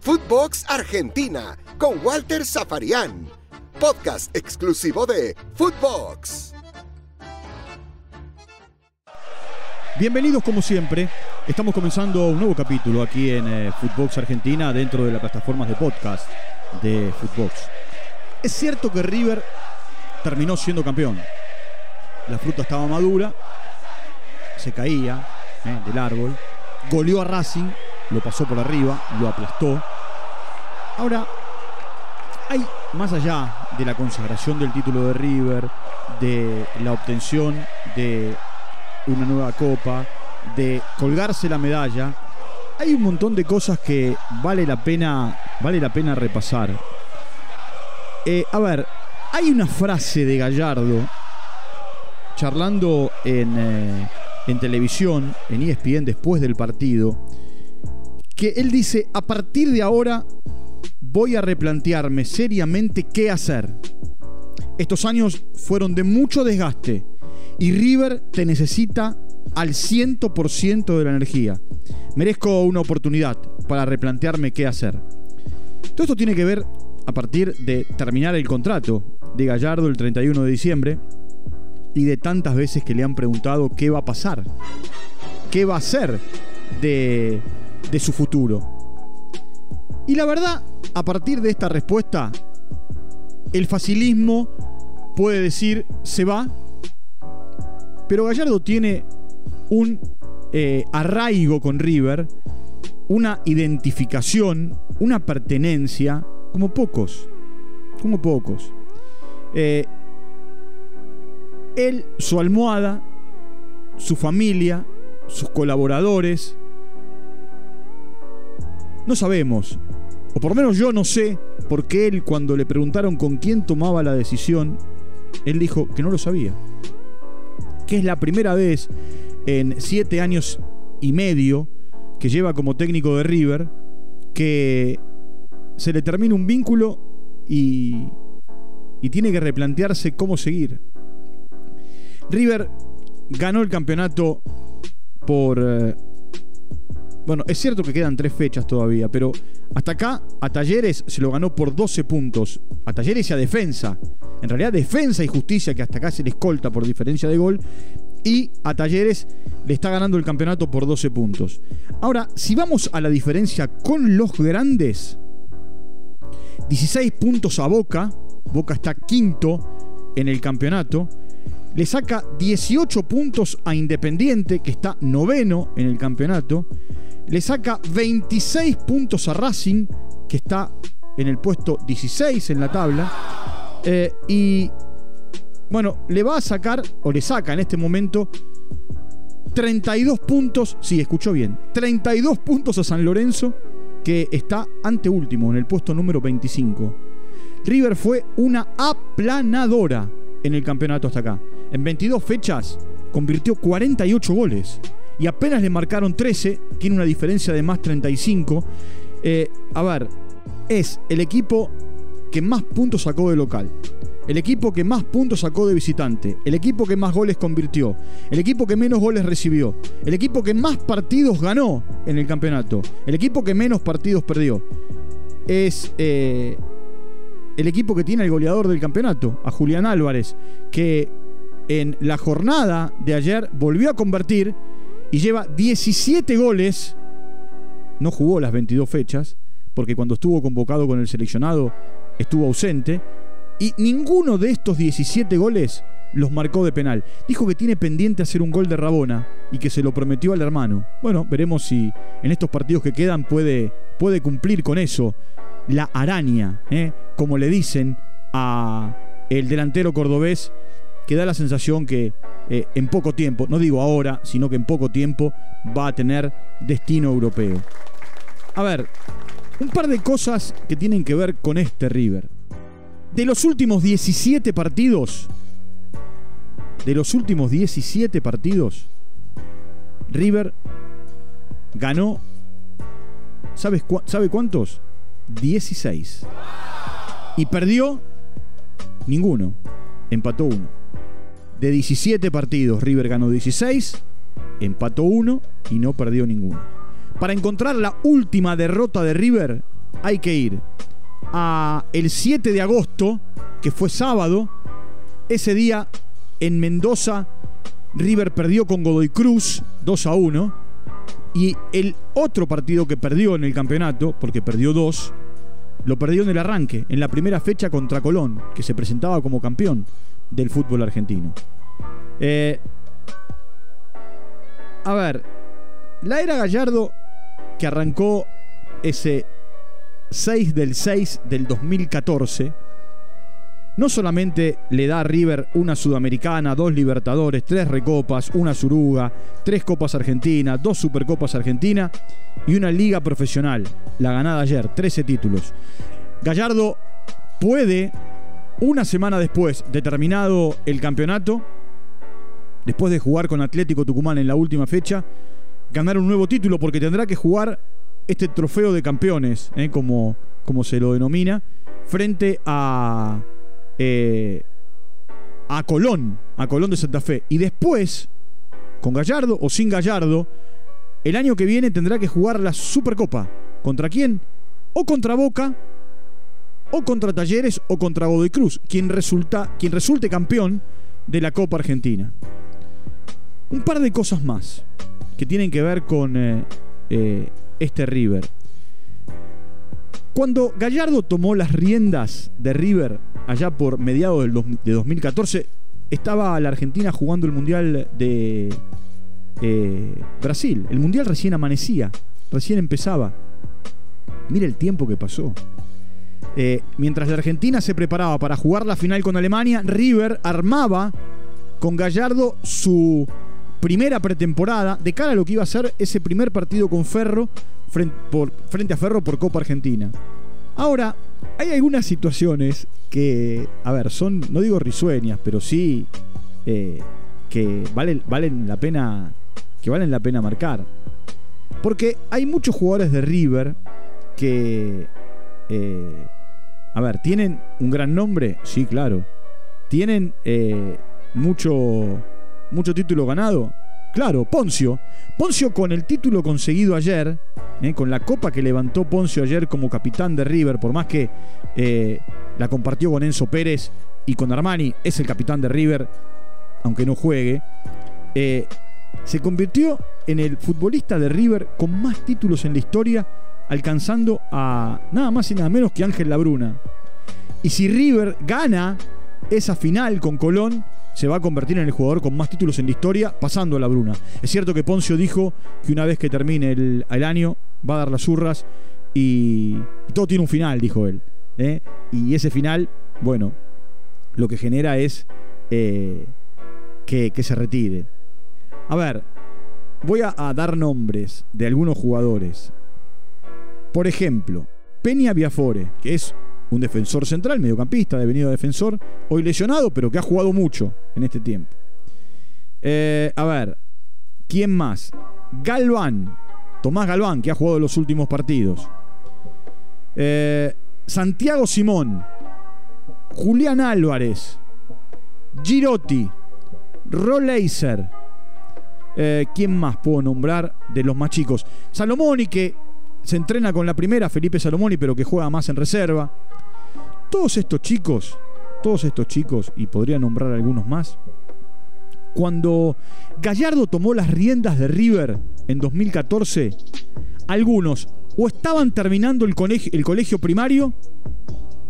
Footbox Argentina con Walter Zafarian. Podcast exclusivo de Footbox. Bienvenidos como siempre. Estamos comenzando un nuevo capítulo aquí en eh, Footbox Argentina dentro de las plataformas de podcast de Footbox. Es cierto que River terminó siendo campeón. La fruta estaba madura, se caía eh, del árbol, goleó a Racing, lo pasó por arriba, lo aplastó. Ahora, hay más allá de la consagración del título de River, de la obtención de una nueva copa, de colgarse la medalla, hay un montón de cosas que vale la pena, vale la pena repasar. Eh, a ver, hay una frase de Gallardo charlando en, eh, en televisión, en ESPN después del partido, que él dice, a partir de ahora voy a replantearme seriamente qué hacer. Estos años fueron de mucho desgaste y River te necesita al 100% de la energía. Merezco una oportunidad para replantearme qué hacer. Todo esto tiene que ver a partir de terminar el contrato de Gallardo el 31 de diciembre y de tantas veces que le han preguntado qué va a pasar, qué va a ser de, de su futuro. Y la verdad, a partir de esta respuesta, el facilismo puede decir se va, pero Gallardo tiene un eh, arraigo con River, una identificación, una pertenencia, como pocos, como pocos. Eh, él, su almohada, su familia, sus colaboradores, no sabemos o por lo menos yo no sé, porque él cuando le preguntaron con quién tomaba la decisión, él dijo que no lo sabía. Que es la primera vez en siete años y medio que lleva como técnico de River que se le termina un vínculo y, y tiene que replantearse cómo seguir. River ganó el campeonato por eh, bueno, es cierto que quedan tres fechas todavía, pero hasta acá a Talleres se lo ganó por 12 puntos. A Talleres y a Defensa. En realidad Defensa y Justicia, que hasta acá se le escolta por diferencia de gol. Y a Talleres le está ganando el campeonato por 12 puntos. Ahora, si vamos a la diferencia con los grandes, 16 puntos a Boca. Boca está quinto en el campeonato. Le saca 18 puntos a Independiente, que está noveno en el campeonato le saca 26 puntos a Racing, que está en el puesto 16 en la tabla. Eh, y bueno, le va a sacar, o le saca en este momento, 32 puntos, sí, escuchó bien, 32 puntos a San Lorenzo, que está ante último en el puesto número 25. River fue una aplanadora en el campeonato hasta acá. En 22 fechas convirtió 48 goles y apenas le marcaron 13, tiene una diferencia de más 35. Eh, a ver, es el equipo que más puntos sacó de local. El equipo que más puntos sacó de visitante, el equipo que más goles convirtió, el equipo que menos goles recibió, el equipo que más partidos ganó en el campeonato, el equipo que menos partidos perdió. Es eh, el equipo que tiene el goleador del campeonato, a Julián Álvarez, que en la jornada de ayer volvió a convertir y lleva 17 goles. No jugó las 22 fechas, porque cuando estuvo convocado con el seleccionado estuvo ausente. Y ninguno de estos 17 goles los marcó de penal. Dijo que tiene pendiente hacer un gol de Rabona y que se lo prometió al hermano. Bueno, veremos si en estos partidos que quedan puede, puede cumplir con eso. La araña, ¿eh? como le dicen a el delantero cordobés, que da la sensación que eh, en poco tiempo, no digo ahora, sino que en poco tiempo va a tener destino europeo. A ver, un par de cosas que tienen que ver con este River. De los últimos 17 partidos, de los últimos 17 partidos, River ganó, ¿sabes ¿sabe cuántos? 16. Y perdió ninguno, empató uno. De 17 partidos, River ganó 16, empató uno y no perdió ninguno. Para encontrar la última derrota de River hay que ir a el 7 de agosto, que fue sábado. Ese día en Mendoza River perdió con Godoy Cruz 2 a 1. Y el otro partido que perdió en el campeonato, porque perdió dos, lo perdió en el arranque, en la primera fecha contra Colón, que se presentaba como campeón del fútbol argentino. Eh, a ver, la era Gallardo, que arrancó ese 6 del 6 del 2014, no solamente le da a River una Sudamericana, dos Libertadores, tres Recopas, una Suruga, tres Copas Argentinas, dos Supercopas Argentina y una Liga Profesional, la ganada ayer, 13 títulos. Gallardo puede, una semana después de terminado el campeonato, después de jugar con Atlético Tucumán en la última fecha, ganar un nuevo título porque tendrá que jugar este trofeo de campeones, ¿eh? como, como se lo denomina, frente a eh, a Colón, a Colón de Santa Fe. Y después, con Gallardo o sin Gallardo, el año que viene tendrá que jugar la Supercopa. ¿Contra quién? O contra Boca, o contra Talleres, o contra Godoy Cruz, quien, resulta, quien resulte campeón de la Copa Argentina. Un par de cosas más que tienen que ver con eh, eh, este River. Cuando Gallardo tomó las riendas de River allá por mediados de 2014, estaba la Argentina jugando el Mundial de eh, Brasil. El Mundial recién amanecía, recién empezaba. Mira el tiempo que pasó. Eh, mientras la Argentina se preparaba para jugar la final con Alemania, River armaba con Gallardo su primera pretemporada de cara a lo que iba a ser ese primer partido con Ferro frente a Ferro por Copa Argentina. Ahora, hay algunas situaciones que, a ver, son, no digo risueñas, pero sí eh, que valen, la pena, que valen la pena marcar. Porque hay muchos jugadores de River que, eh, a ver, tienen un gran nombre, sí, claro. Tienen eh, mucho, mucho título ganado, claro. Poncio, Poncio con el título conseguido ayer ¿eh? con la copa que levantó Poncio ayer como capitán de River, por más que eh, la compartió con Enzo Pérez y con Armani, es el capitán de River, aunque no juegue, se convirtió en el futbolista de River con más títulos en la historia, alcanzando a nada más y nada menos que Ángel Labruna. Y si River gana esa final con Colón, se va a convertir en el jugador con más títulos en la historia, pasando a la Bruna. Es cierto que Poncio dijo que una vez que termine el, año va a dar las urras y, todo tiene un final, dijo él. ¿eh? Y ese final, bueno, lo que genera es eh, que, se retire. A ver, voy a dar nombres de algunos jugadores. Por ejemplo, Peña Biafore, que es un defensor central, mediocampista, devenido defensor, hoy lesionado, pero que ha jugado mucho en este tiempo. Eh, a ver, ¿quién más? Galván, Tomás Galván, que ha jugado los últimos partidos. Eh, Santiago Simón, Julián Álvarez, Girotti, Roleiser. Eh, ¿Quién más puedo nombrar de los más chicos? Salomoni, que se entrena con la primera, Felipe Salomoni, pero que juega más en reserva. Todos estos chicos, todos estos chicos, y podría nombrar algunos más, cuando Gallardo tomó las riendas de River en 2014, algunos o estaban terminando el colegio, el colegio primario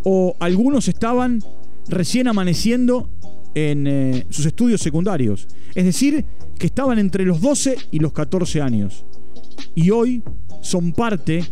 o algunos estaban recién amaneciendo en eh, sus estudios secundarios. Es decir, que estaban entre los 12 y los 14 años. Y hoy son parte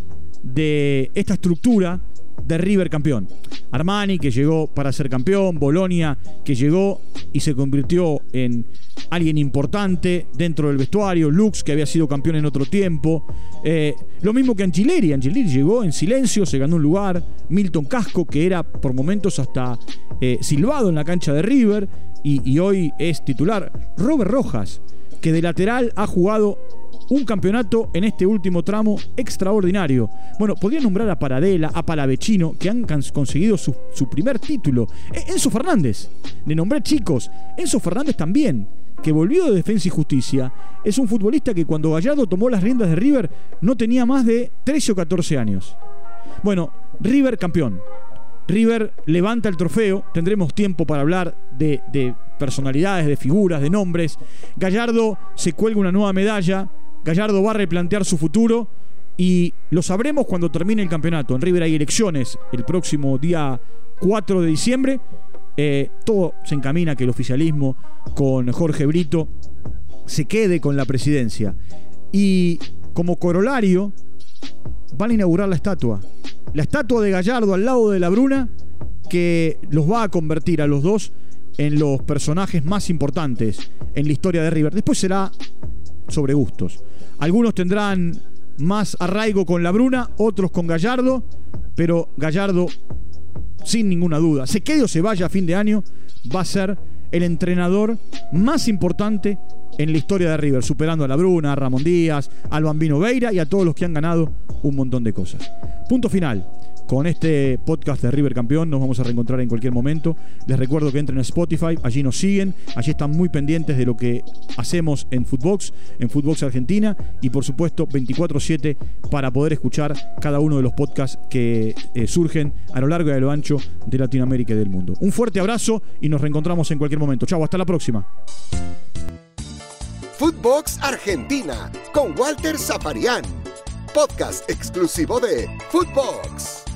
de esta estructura de River campeón. Armani, que llegó para ser campeón, Bolonia, que llegó y se convirtió en alguien importante dentro del vestuario, Lux, que había sido campeón en otro tiempo. Eh, lo mismo que Angileri, Angileri llegó en silencio, se ganó un lugar. Milton Casco, que era por momentos hasta eh, silbado en la cancha de River y, y hoy es titular. Robert Rojas, que de lateral ha jugado un campeonato en este último tramo extraordinario. Bueno, podría nombrar a Paradela, a Palavecino, que han conseguido su, primer título. E, Enzo Fernández, le nombré chicos. Enzo Fernández también, que volvió de Defensa y Justicia, es un futbolista que cuando Gallardo tomó las riendas de River no tenía más de 13 o 14 años. Bueno, River campeón. River levanta el trofeo, tendremos tiempo para hablar de, de personalidades, de figuras, de nombres. Gallardo se cuelga una nueva medalla, Gallardo va a replantear su futuro y lo sabremos cuando termine el campeonato. En River hay elecciones el próximo día 4 de diciembre. Eh, todo se encamina que el oficialismo con Jorge Brito se quede con la presidencia. Y como corolario, van a inaugurar la estatua. La estatua de Gallardo al lado de la Bruna, que los va a convertir a los dos en los personajes más importantes en la historia de River. Después será sobre gustos. Algunos tendrán más arraigo con la Bruna, otros con Gallardo, pero Gallardo, sin ninguna duda, se quede o se vaya a fin de año, va a ser el entrenador más importante en la historia de River, superando a la Bruna, a Ramón Díaz, al Bambino Veira y a todos los que han ganado un montón de cosas. Punto final con este podcast de River Campeón. Nos vamos a reencontrar en cualquier momento. Les recuerdo que entren a Spotify, allí nos siguen, allí están muy pendientes de lo que hacemos en Footbox, en Footbox Argentina y por supuesto 24/7 para poder escuchar cada uno de los podcasts que eh, surgen a lo largo y a lo ancho de Latinoamérica y del mundo. Un fuerte abrazo y nos reencontramos en cualquier momento. Chau, hasta la próxima. Footbox Argentina con Walter Zaparián, podcast exclusivo de Footbox.